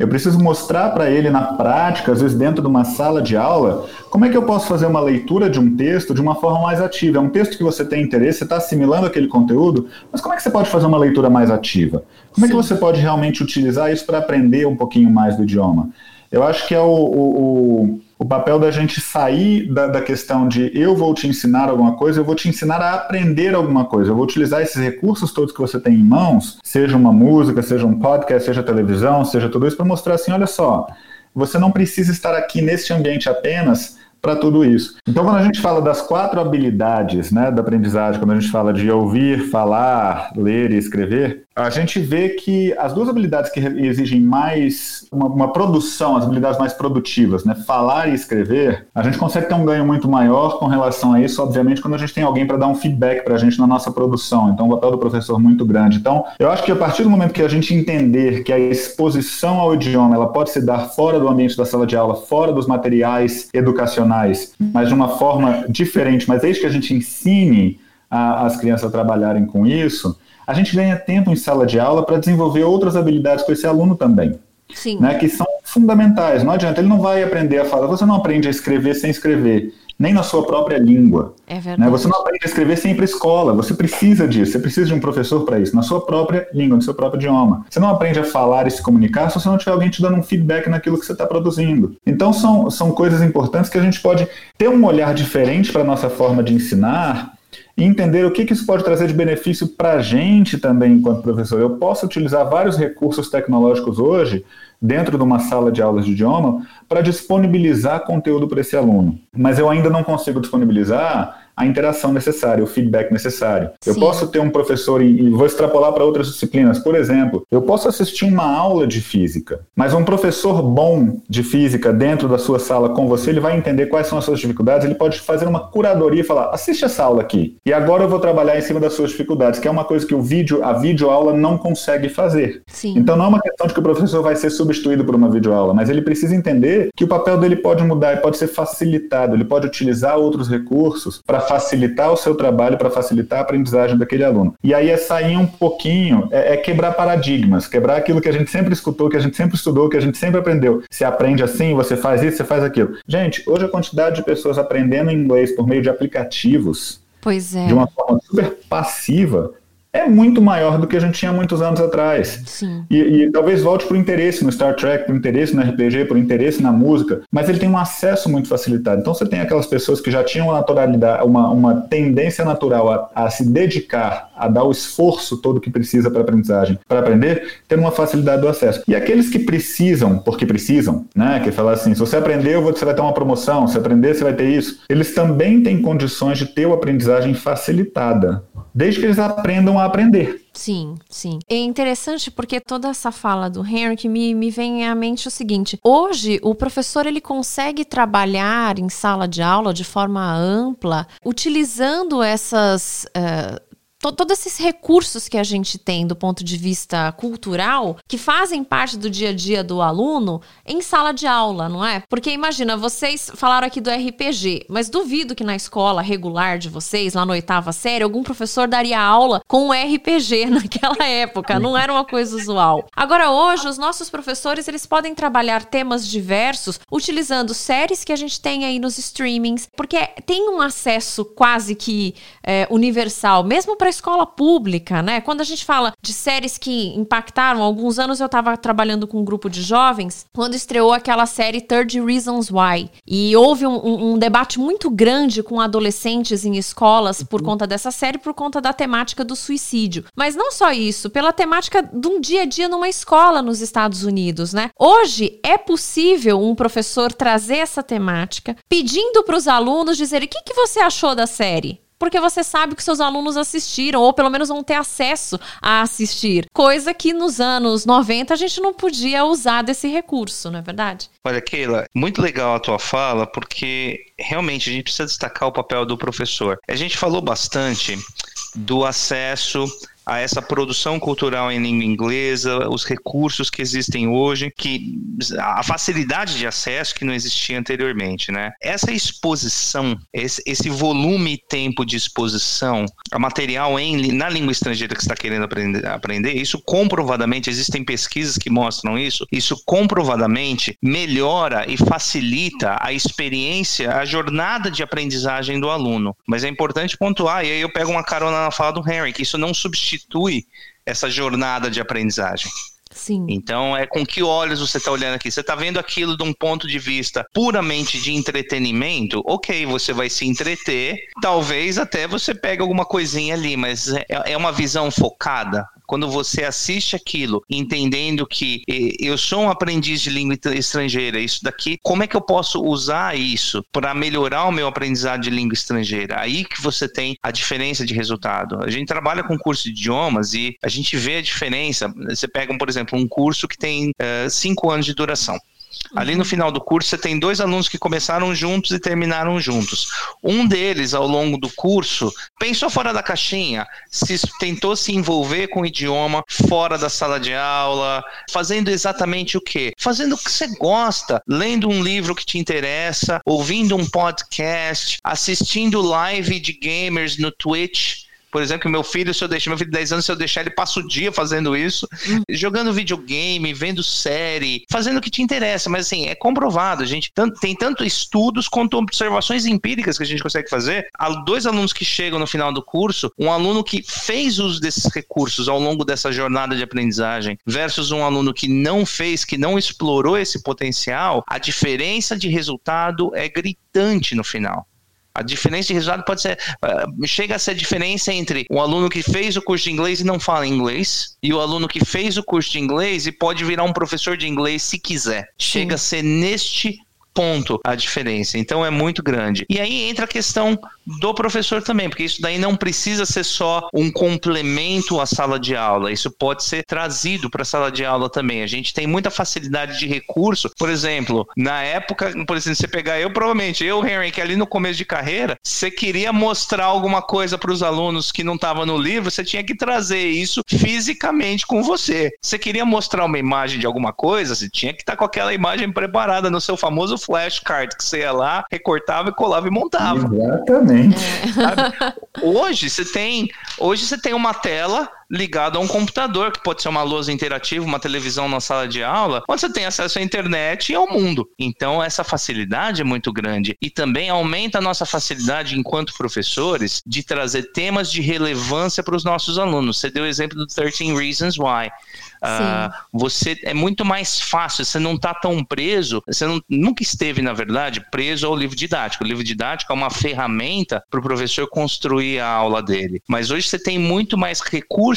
Eu preciso mostrar para ele na prática, às vezes dentro de uma sala de aula, como é que eu posso fazer uma leitura de um texto de uma forma mais ativa. É um texto que você tem interesse, você está assimilando aquele conteúdo, mas como é que você pode fazer uma leitura mais ativa? Como Sim. é que você pode realmente utilizar isso para aprender um pouquinho mais do idioma? Eu acho que é o, o, o papel da gente sair da, da, questão de eu vou te ensinar alguma coisa, eu vou te ensinar a aprender alguma coisa. Eu vou utilizar esses recursos todos que você tem em mãos, seja uma música, seja um podcast, seja televisão, seja tudo isso, para mostrar assim: olha só, você não precisa estar aqui neste ambiente apenas para tudo isso. Então, quando a gente fala das quatro habilidades né, da aprendizagem, quando a gente fala de ouvir, falar, ler e escrever, a gente vê que as duas habilidades que exigem mais uma, uma, produção, as habilidades mais produtivas, né, falar e escrever, a gente consegue ter um ganho muito maior com relação a isso, obviamente, quando a gente tem alguém para dar um feedback para a gente na nossa produção. Então, o papel do professor é muito grande. Então, eu acho que a partir do momento que a gente entender que a exposição ao idioma ela pode se dar fora do ambiente da sala de aula, fora dos materiais educacionais, mas de uma forma diferente, mas desde que a gente ensine a, as crianças a trabalharem com isso, a gente ganha tempo em sala de aula para desenvolver outras habilidades com esse aluno também. Sim. Né, que são fundamentais. Não adianta, ele não vai aprender a falar, você não aprende a escrever sem escrever. nem na sua própria língua. É Né? verdade. Você não aprende a escrever sem ir para escola, você precisa disso, você precisa de um professor para isso, na sua própria língua, no seu próprio idioma. Você não aprende a falar e se comunicar se você não tiver alguém te dando um feedback naquilo que você está produzindo. Então são, são coisas importantes que a gente pode ter um olhar diferente para a nossa forma de ensinar e entender o que, que isso pode trazer de benefício para a gente também enquanto professor. Eu posso utilizar vários recursos tecnológicos hoje dentro de uma sala de aulas de idioma para disponibilizar conteúdo para esse aluno. Mas eu ainda não consigo disponibilizar a interação necessária, o feedback necessário. Eu Sim. posso ter um professor e, e vou extrapolar para outras disciplinas. Por exemplo, eu posso assistir uma aula de física, mas um professor bom de física dentro da sua sala com você, ele vai entender quais são as suas dificuldades, ele pode fazer uma curadoria e falar: assiste essa aula aqui. E agora eu vou trabalhar em cima das suas dificuldades, que é uma coisa que o vídeo, a videoaula não consegue fazer. Sim. Então não é uma questão de que o professor vai ser substituído por uma videoaula, mas ele precisa entender que o papel dele pode mudar e pode ser facilitado, ele pode utilizar outros recursos para facilitar o seu trabalho, para facilitar a aprendizagem daquele aluno. E aí é sair um pouquinho, é, é quebrar paradigmas, quebrar aquilo que a gente sempre escutou, que a gente sempre estudou, que a gente sempre aprendeu. Você aprende assim, você faz isso, você faz aquilo. Gente, hoje a quantidade de pessoas aprendendo inglês por meio de aplicativos Pois é. de uma forma super passiva é muito maior do que a gente tinha muitos anos atrás. Sim. E, e talvez volte por interesse no Star Trek, por interesse no RPG, por interesse na música, mas ele tem um acesso muito facilitado. Então você tem aquelas pessoas que já tinham uma naturalidade, uma, uma tendência natural a, a se dedicar, a dar o esforço todo que precisa para a aprendizagem, para aprender, tendo uma facilidade do acesso. E aqueles que precisam, porque precisam, né? Que falar assim, se você aprendeu, você vai ter uma promoção, se aprender, você vai ter isso. Eles também têm condições de ter a aprendizagem facilitada, desde que eles aprendam a aprender. Sim, sim. É interessante porque toda essa fala do Henry me, me vem à mente o seguinte: hoje o professor ele consegue trabalhar em sala de aula de forma ampla, utilizando essas. eh, to- Todos esses recursos que a gente tem do ponto de vista cultural, que fazem parte do dia a dia do aluno em sala de aula, não é? Porque imagina, vocês falaram aqui do RPG, mas duvido que na escola regular de vocês, lá na oitava série, algum professor daria aula com o RPG [LAUGHS] naquela época. Não era uma coisa usual. Agora, hoje, os nossos professores eles podem trabalhar temas diversos utilizando séries que a gente tem aí nos streamings, porque tem um acesso quase que é, universal, mesmo para escola pública, né? Quando a gente fala de séries que impactaram, alguns anos eu estava trabalhando com um grupo de jovens quando estreou aquela série 30 Reasons Why. E houve um, um- um debate muito grande com adolescentes em escolas por conta dessa série, por conta da temática do suicídio. Mas não só isso, pela temática de um dia a dia numa escola nos Estados Unidos, né? Hoje é possível um professor trazer essa temática, pedindo para os alunos dizerem o que, que você achou da série. Porque você sabe que seus alunos assistiram, ou pelo menos vão ter acesso a assistir. Coisa que nos anos 90 a gente não podia usar desse recurso, não é verdade? Olha, Keila, muito legal a tua fala, porque realmente a gente precisa destacar o papel do professor. A gente falou bastante do acesso a essa produção cultural em língua inglesa, os recursos que existem hoje, que a facilidade de acesso que não existia anteriormente, né? Essa exposição, esse, esse volume e tempo de exposição a material em, na língua estrangeira que está querendo aprender, aprender, isso comprovadamente, existem pesquisas que mostram isso, isso comprovadamente melhora e facilita a experiência, a jornada de aprendizagem do aluno. Mas é importante pontuar, e aí eu pego uma carona na fala do Henry, que isso não substitui essa jornada de aprendizagem. Sim. Então, é com que olhos você está olhando aqui? Você está vendo aquilo de um ponto de vista puramente de entretenimento? Ok, você vai se entreter, talvez até você pegue alguma coisinha ali, mas é, é uma visão focada. Quando você assiste aquilo, entendendo que eu sou um aprendiz de língua estra- estrangeira, isso daqui, como é que eu posso usar isso para melhorar o meu aprendizado de língua estrangeira? Aí que você tem a diferença de resultado. A gente trabalha com curso de idiomas e a gente vê a diferença. Você pega, por exemplo, um curso que tem eh, cinco anos de duração. Ali no final do curso, você tem dois alunos que começaram juntos e terminaram juntos. Um deles, ao longo do curso, pensou fora da caixinha, se, tentou se envolver com o idioma fora da sala de aula, fazendo exatamente o quê? Fazendo o que você gosta, lendo um livro que te interessa, ouvindo um podcast, assistindo live de gamers no Twitch Por exemplo, meu filho, se eu deixar, meu filho de 10 anos, se eu deixar, ele passa o dia fazendo isso, hum. jogando videogame, vendo série, fazendo o que te interessa. Mas assim, é comprovado. A gente tem tanto estudos quanto observações empíricas que a gente consegue fazer. Há dois alunos que chegam no final do curso, um aluno que fez uso desses recursos ao longo dessa jornada de aprendizagem, versus um aluno que não fez, que não explorou esse potencial, a diferença de resultado é gritante no final. A diferença de resultado pode ser. Uh, chega a ser a diferença entre o aluno que fez o curso de inglês e não fala inglês, e o aluno que fez o curso de inglês e pode virar um professor de inglês se quiser. Sim. Chega a ser neste ponto a diferença. Então é muito grande. E aí entra a questão do professor também, porque isso daí não precisa ser só um complemento à sala de aula, isso pode ser trazido para a sala de aula também. A gente tem muita facilidade de recurso, por exemplo, na época, por exemplo, você pegar eu, provavelmente, eu, Henry, que ali no começo de carreira, você queria mostrar alguma coisa para os alunos que não estava no livro, você tinha que trazer isso fisicamente com você. Você queria mostrar uma imagem de alguma coisa, você tinha que estar tá com aquela imagem preparada no seu famoso flashcard, que você ia lá, recortava e colava e montava. Exatamente. É. Hoje você tem, hoje você tem uma tela ligada a um computador, que pode ser uma lousa interativa, uma televisão na sala de aula, onde você tem acesso à internet e ao mundo. Então essa facilidade é muito grande e também aumenta a nossa facilidade enquanto professores de trazer temas de relevância para os nossos alunos. Você deu o exemplo do 13 Reasons Why. Uh, você é muito mais fácil, você não está tão preso, você não, nunca esteve, na verdade, preso ao livro didático. O livro didático é uma ferramenta para o professor construir a aula dele. Mas hoje você tem muito mais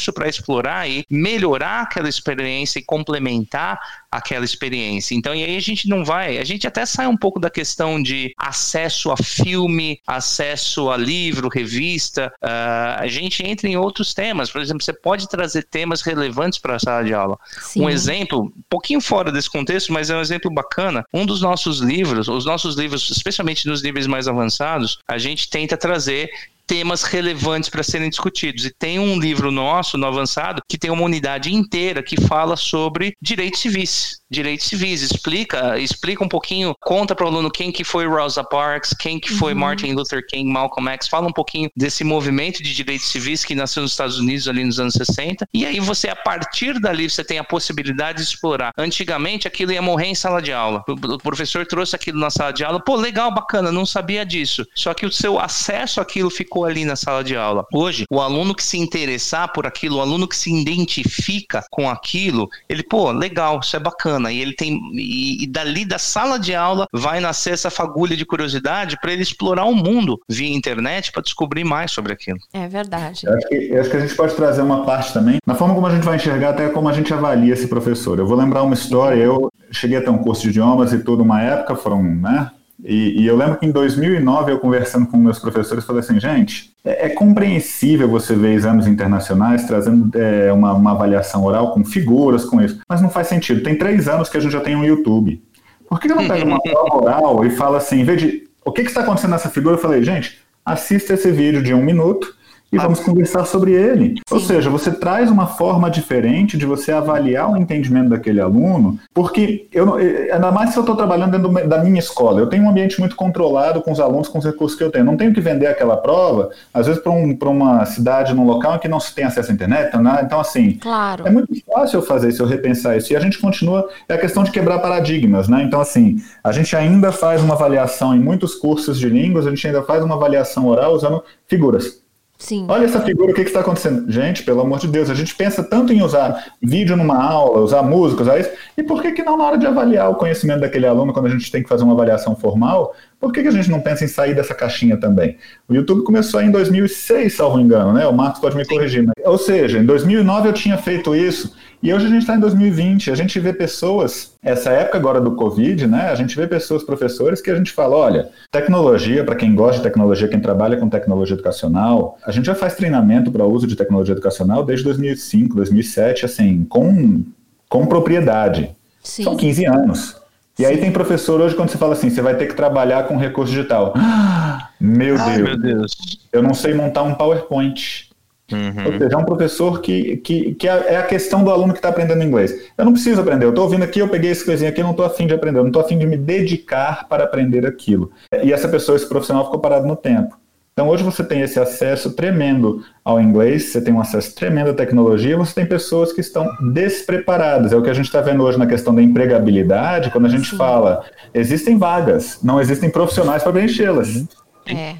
recurso para explorar e melhorar aquela experiência e complementar aquela experiência. Então, e aí a gente não vai, a gente até sai um pouco da questão de acesso a filme, acesso a livro, revista, uh, a gente entra em outros temas. Por exemplo, você pode trazer temas relevantes para a sala de aula. Sim. Um exemplo, um pouquinho fora desse contexto, mas é um exemplo bacana. Um dos nossos livros, os nossos livros, especialmente nos níveis mais avançados, a gente tenta trazer temas relevantes para serem discutidos. E tem um livro nosso, no Avançado, que tem uma unidade inteira que fala sobre direitos civis. Direitos civis, explica, explica um pouquinho, conta para o aluno quem que foi Rosa Parks, quem que foi uhum. Martin Luther King, Malcolm X, fala um pouquinho desse movimento de direitos civis que nasceu nos Estados Unidos ali nos anos 60. E aí você, a partir dali, você tem a possibilidade de explorar. Antigamente, aquilo ia morrer em sala de aula. O professor trouxe aquilo na sala de aula, pô, legal, bacana, não sabia disso. Só que o seu acesso àquilo ficou ficou ali na sala de aula. Hoje, o aluno que se interessar por aquilo, o aluno que se identifica com aquilo, ele, pô, legal, isso é bacana. E ele tem. E, e dali da sala de aula vai nascer essa fagulha de curiosidade para ele explorar o mundo via internet para descobrir mais sobre aquilo. É verdade. Eu acho, que, eu acho que a gente pode trazer uma parte também, na forma como a gente vai enxergar, até como a gente avalia esse professor. Eu vou lembrar uma história, eu cheguei a ter um curso de idiomas e tudo uma época, foram, né, e, e, eu lembro que em 2009, eu conversando com meus professores, falei assim, gente, é, é compreensível você ver exames internacionais trazendo é, uma, uma, avaliação oral com figuras, com isso, mas não faz sentido. Tem três anos que a gente já tem um YouTube. Por que eu não pego uma [LAUGHS] prova oral e fala assim, em vez de, o que, que está acontecendo nessa figura? Eu falei, gente, assista esse vídeo de um minuto e vamos conversar sobre ele. Sim. Ou seja, você traz uma forma diferente de você avaliar o entendimento daquele aluno, porque eu ainda mais se eu estou trabalhando dentro da minha escola, eu tenho um ambiente muito controlado com os alunos, com os recursos que eu tenho. Não tenho que vender aquela prova, às vezes, para um, uma cidade, num local em que não se tem acesso à internet. Né? Então, assim, claro. é muito fácil eu fazer isso, eu repensar isso. E a gente continua, é a questão de quebrar paradigmas, né? Então, assim, a gente ainda faz uma avaliação em muitos cursos de línguas, a gente ainda faz uma avaliação oral usando figuras. Sim. Olha essa figura, o que, que está acontecendo? Gente, pelo amor de Deus, a gente pensa tanto em usar vídeo numa aula, usar música, usar isso, e por que, que não na hora de avaliar o conhecimento daquele aluno, quando a gente tem que fazer uma avaliação formal, por que, que a gente não pensa em sair dessa caixinha também? O YouTube começou em 2006, salvo engano, né? O Marcos pode me corrigir. Mas... Ou seja, em 2009 eu tinha feito isso, e hoje a gente está em 2020, a gente vê pessoas, essa época agora do Covid, né? A gente vê pessoas, professores, que a gente fala, olha, tecnologia, para quem gosta de tecnologia, quem trabalha com tecnologia educacional, a gente já faz treinamento para uso de tecnologia educacional desde 2005, 2007, assim, com, com propriedade. Sim. São 15 anos. E Sim. aí tem professor hoje, quando você fala assim, você vai ter que trabalhar com recurso digital. [GASPS] meu, Ai, Deus, meu Deus, eu não sei montar um PowerPoint. Uhum. Ou seja, é um professor que, que, que é, é a questão do aluno que está aprendendo inglês. Eu não preciso aprender, eu estou ouvindo aqui, eu peguei esse coisinha aqui, eu não estou afim de aprender, eu não estou afim de me dedicar para aprender aquilo. E essa pessoa, esse profissional, ficou parado no tempo. Então hoje você tem esse acesso tremendo ao inglês, você tem um acesso tremendo à tecnologia, você tem pessoas que estão despreparadas. É o que a gente está vendo hoje na questão da empregabilidade, quando a gente Sim. fala, existem vagas, não existem profissionais para preenchê-las. É.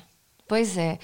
Pois é.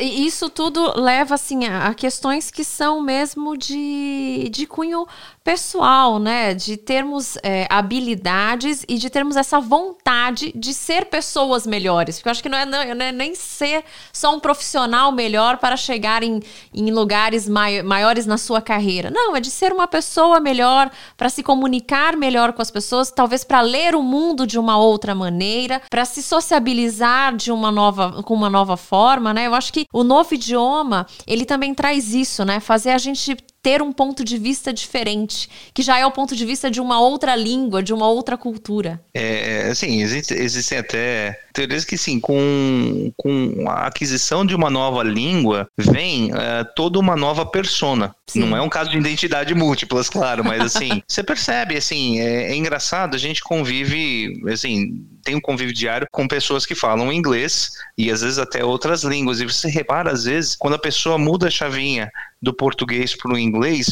Isso tudo leva assim a questões que são mesmo de, de cunho pessoal, né? De termos é, habilidades e de termos essa vontade de ser pessoas melhores. Porque eu acho que não é, não é nem ser só um profissional melhor para chegar em, em lugares mai, maiores na sua carreira. Não, é de ser uma pessoa melhor, para se comunicar melhor com as pessoas, talvez para ler o mundo de uma outra maneira, para se sociabilizar de uma nova, com uma nova forma, né? Eu acho que o novo idioma, ele também traz isso, né? Fazer a gente ter um ponto de vista diferente, que já é o ponto de vista de uma outra língua, de uma outra cultura. É, assim, existe, existem até teorias que, sim, com, com a aquisição de uma nova língua, vem uh, toda uma nova persona. Sim. Não é um caso de identidade múltiplas, claro, mas assim, [LAUGHS] você percebe, assim, é, é engraçado, a gente convive, assim, tem um convívio diário com pessoas que falam inglês e às vezes até outras línguas. E você repara, às vezes, quando a pessoa muda a chavinha do português para o inglês,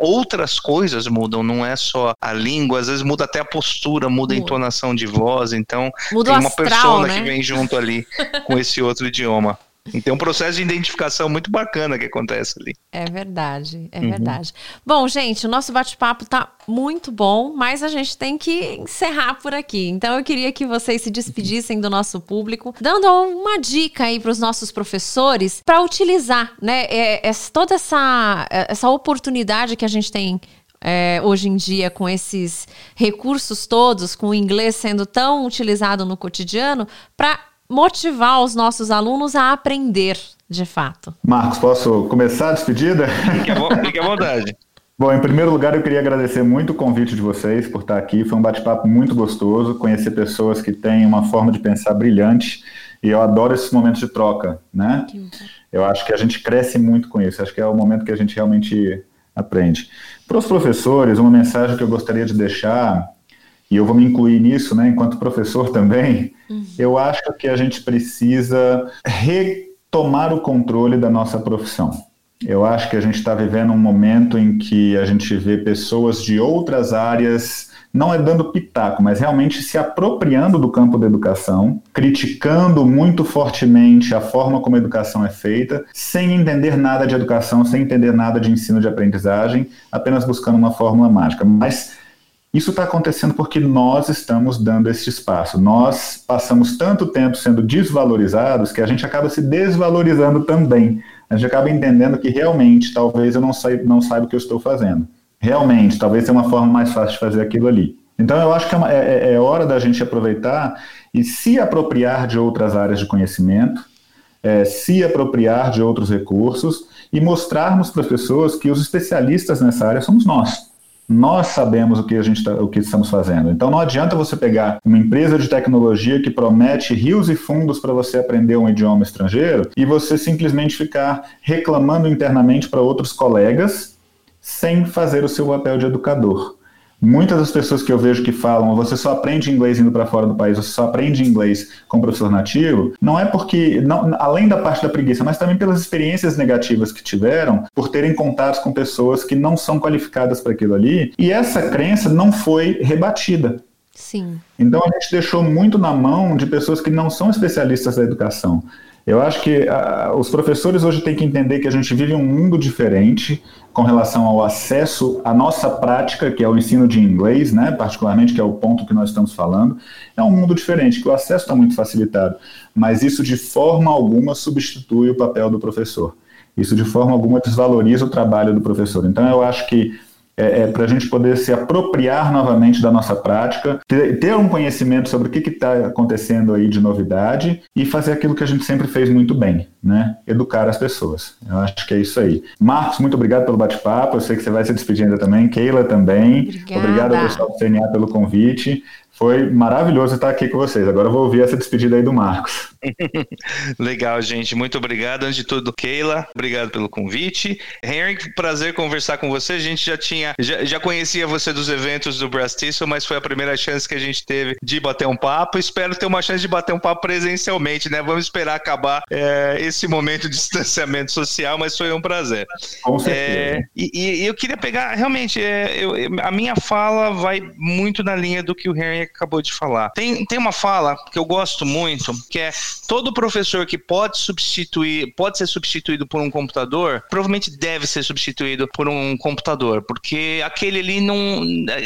outras coisas mudam, não é só a língua, às vezes muda até a postura, muda, muda. a entonação de voz, então muda tem uma astral, persona né? que vem junto ali [LAUGHS] com esse outro idioma. Então, um processo de identificação muito bacana que acontece ali. É verdade, é uhum. verdade. Bom, gente, o nosso bate-papo tá muito bom, mas a gente tem que encerrar por aqui. Então, eu queria que vocês se despedissem do nosso público, dando uma dica aí para os nossos professores para utilizar, né, é, é, toda essa, essa oportunidade que a gente tem é, hoje em dia, com esses recursos todos, com o inglês sendo tão utilizado no cotidiano, para motivar os nossos alunos a aprender de fato. Marcos, posso começar a despedida? Fique à vontade. [LAUGHS] Bom, em primeiro lugar, eu queria agradecer muito o convite de vocês por estar aqui. Foi um bate-papo muito gostoso, conhecer pessoas que têm uma forma de pensar brilhante e eu adoro esses momentos de troca, né? Eu acho que a gente cresce muito com isso. Acho que é o momento que a gente realmente aprende. Para os professores, uma mensagem que eu gostaria de deixar e eu vou me incluir nisso, né, enquanto professor também, uhum. eu acho que a gente precisa retomar o controle da nossa profissão. Eu acho que a gente está vivendo um momento em que a gente vê pessoas de outras áreas, não é dando pitaco, mas realmente se apropriando do campo da educação, criticando muito fortemente a forma como a educação é feita, sem entender nada de educação, sem entender nada de ensino de aprendizagem, apenas buscando uma fórmula mágica. Mas isso está acontecendo porque nós estamos dando esse espaço. Nós passamos tanto tempo sendo desvalorizados que a gente acaba se desvalorizando também. A gente acaba entendendo que realmente talvez eu não saiba, não saiba o que eu estou fazendo. Realmente, talvez tenha uma forma mais fácil de fazer aquilo ali. Então eu acho que é, uma, é, é hora da gente aproveitar e se apropriar de outras áreas de conhecimento, é, se apropriar de outros recursos e mostrarmos para as pessoas que os especialistas nessa área somos nós. Nós sabemos o que a gente tá, o que estamos fazendo. Então não adianta você pegar uma empresa de tecnologia que promete rios e fundos para você aprender um idioma estrangeiro e você simplesmente ficar reclamando internamente para outros colegas sem fazer o seu papel de educador. Muitas das pessoas que eu vejo que falam, você só aprende inglês indo para fora do país, você só aprende inglês com professor nativo, não é porque, não, além da parte da preguiça, mas também pelas experiências negativas que tiveram, por terem contatos com pessoas que não são qualificadas para aquilo ali, e essa crença não foi rebatida. Sim. Então a gente deixou muito na mão de pessoas que não são especialistas da educação. Eu acho que uh, os professores hoje têm que entender que a gente vive um mundo diferente com relação ao acesso à nossa prática, que é o ensino de inglês, né, particularmente, que é o ponto que nós estamos falando. É um mundo diferente, que o acesso está muito facilitado, mas isso de forma alguma substitui o papel do professor. Isso de forma alguma desvaloriza o trabalho do professor. Então, eu acho que é, é para a gente poder se apropriar novamente da nossa prática, ter, ter um conhecimento sobre o que está acontecendo aí de novidade e fazer aquilo que a gente sempre fez muito bem, né? Educar as pessoas. Eu acho que é isso aí. Marcos, muito obrigado pelo bate-papo. Eu sei que você vai se despedir ainda também. Keila também. Obrigada. Obrigado ao pessoal do CNA pelo convite. Foi maravilhoso estar aqui com vocês. Agora eu vou ouvir essa despedida aí do Marcos. [LAUGHS] Legal, gente. Muito obrigado. Antes de tudo, Keila, obrigado pelo convite. Henry, prazer conversar com você. A gente já tinha, já, já conhecia você dos eventos do Brastiço, mas foi a primeira chance que a gente teve de bater um papo. Espero ter uma chance de bater um papo presencialmente, né? Vamos esperar acabar é, esse momento de [LAUGHS] distanciamento social, mas foi um prazer. Com certeza. É, e, e, eu queria pegar, realmente, é, eu, a minha fala vai muito na linha do que o Henry acabou de falar. Tem, tem uma fala que eu gosto muito, que é todo professor que pode substituir, pode ser substituído por um computador, provavelmente deve ser substituído por um computador, porque aquele ali não,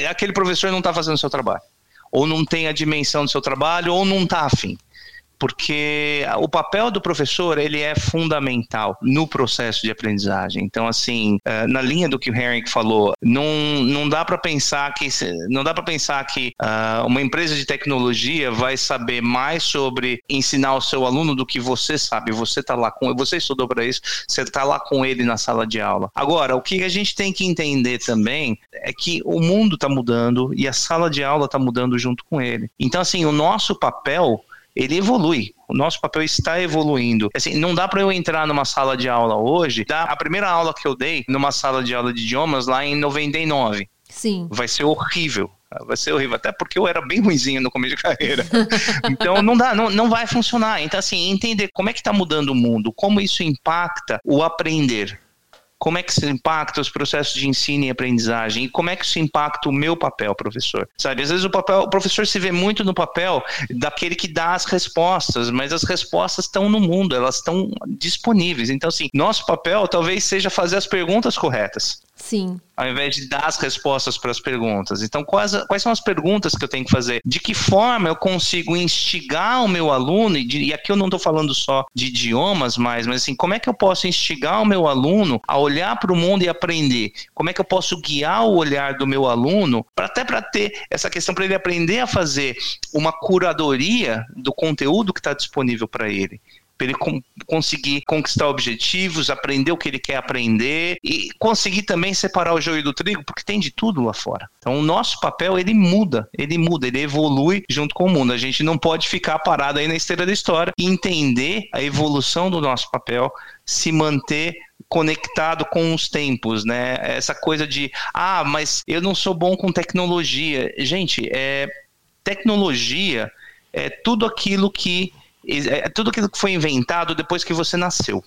aquele professor não está fazendo o seu trabalho, ou não tem a dimensão do seu trabalho, ou não está afim porque o papel do professor ele é fundamental no processo de aprendizagem. Então, assim, eh, na linha do que o Henrique falou, não, não dá para pensar que não dá para pensar que uh, uma empresa de tecnologia vai saber mais sobre ensinar o seu aluno do que você sabe. Você está lá com, você estudou para isso, você está lá com ele na sala de aula. Agora, o que a gente tem que entender também é que o mundo está mudando e a sala de aula está mudando junto com ele. Então, assim, o nosso papel ele evolui. O nosso papel está evoluindo. Assim, não dá para eu entrar numa sala de aula hoje. Dá, a primeira aula que eu dei numa sala de aula de idiomas lá em 99. Sim. Vai ser horrível. Vai ser horrível, até porque eu era bem ruimzinho no começo de carreira. [LAUGHS] então não dá, não, não vai funcionar. Então, assim, entender como é que está mudando o mundo, como isso impacta o aprender como é que isso impacta os processos de ensino e aprendizagem e como é que isso impacta o meu papel, professor. Sabe, às vezes o papel, o professor se vê muito no papel daquele que dá as respostas, mas as respostas estão no mundo, elas estão disponíveis. Então, assim, nosso papel talvez seja fazer as perguntas corretas. Sim. Ao invés de dar as respostas para as perguntas. Então, quais, quais são as perguntas que eu tenho que fazer? De que forma eu consigo instigar o meu aluno, e, de, e aqui eu não estou falando só de idiomas mais, mas assim, como é que eu posso instigar o meu aluno a olhar para o mundo e aprender? Como é que eu posso guiar o olhar do meu aluno, pra, até para ter essa questão, para ele aprender a fazer uma curadoria do conteúdo que está disponível para ele? Para ele com, conseguir conquistar objetivos, aprender o que ele quer aprender e conseguir também separar o joio do trigo, porque tem de tudo lá fora. Então, o nosso papel ele muda, ele muda, ele evolui junto com o mundo. A gente não pode ficar parado aí na esteira da história e entender a evolução do nosso papel, se manter conectado com os tempos, né? Essa coisa de, ah, mas eu não sou bom com tecnologia. Gente, é, tecnologia é tudo aquilo que é, é tudo aquilo que foi inventado depois que você nasceu.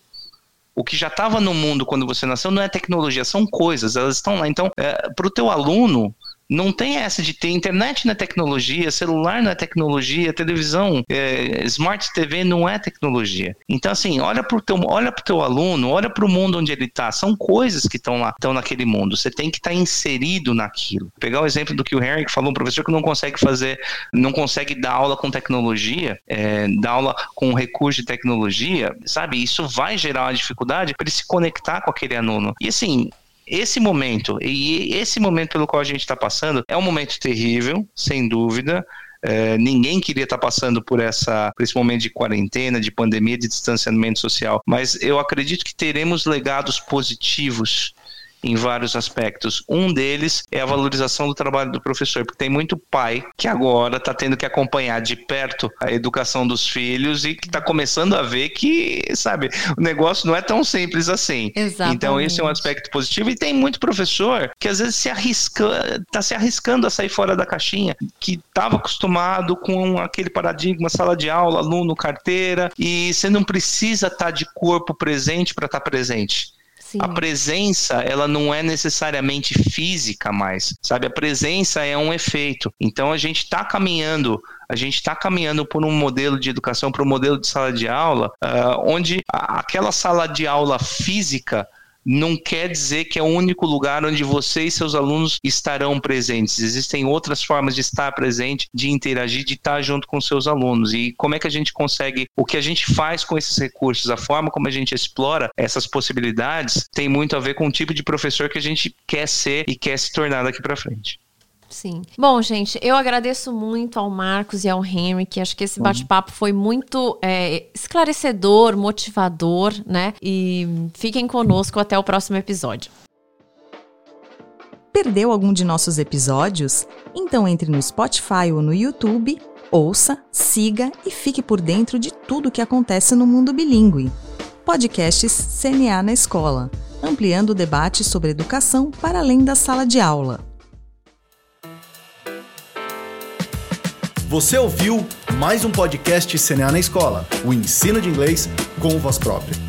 O que já estava no mundo quando você nasceu não é tecnologia, são coisas, elas estão lá. Então, é, para o teu aluno, não tem essa de ter internet na tecnologia, celular na tecnologia, televisão, é, smart TV não é tecnologia. Então, assim, olha para o teu, olha pro teu aluno, olha para o mundo onde ele está. São coisas que estão lá, estão naquele mundo. Você tem que estar tá inserido naquilo. Pegar o exemplo do que o Henry falou, um professor que não consegue fazer, não consegue dar aula com tecnologia, é, dar aula com recurso de tecnologia, sabe? Isso vai gerar uma dificuldade para ele se conectar com aquele aluno. E assim, esse momento, e esse momento pelo qual a gente está passando, é um momento terrível, sem dúvida. É, ninguém queria estar tá passando por, essa, por esse momento de quarentena, de pandemia, de distanciamento social, mas eu acredito que teremos legados positivos em vários aspectos. Um deles é a valorização do trabalho do professor, porque tem muito pai que agora está tendo que acompanhar de perto a educação dos filhos e que está começando a ver que, sabe, o negócio não é tão simples assim. Exatamente. Então, esse é um aspecto positivo. E tem muito professor que às vezes se arrisca, está se arriscando a sair fora da caixinha, que estava acostumado com aquele paradigma, sala de aula, aluno, carteira, e você não precisa estar tá de corpo presente para estar tá presente. Sim. A presença, ela não é necessariamente física mais, sabe? A presença é um efeito. Então a gente está caminhando a gente está caminhando por um modelo de educação, para um modelo de sala de aula, uh, onde aquela sala de aula física não quer dizer que é o único lugar onde você e seus alunos estarão presentes. Existem outras formas de estar presente, de interagir, de estar junto com seus alunos. E como é que a gente consegue, o que a gente faz com esses recursos, a forma como a gente explora essas possibilidades, tem muito a ver com o tipo de professor que a gente quer ser e quer se tornar daqui para frente. Sim. Bom, gente, eu agradeço muito ao Marcos e ao Henry, que acho que esse bate-papo foi muito é, esclarecedor, motivador, né? E fiquem conosco até o próximo episódio. Perdeu algum de nossos episódios? Então entre no Spotify ou no YouTube, ouça, siga e fique por dentro de tudo o que acontece no mundo bilíngue. Podcasts CNA na Escola ampliando o debate sobre educação para além da sala de aula. Você ouviu mais um podcast CNA na Escola, o ensino de inglês com voz própria.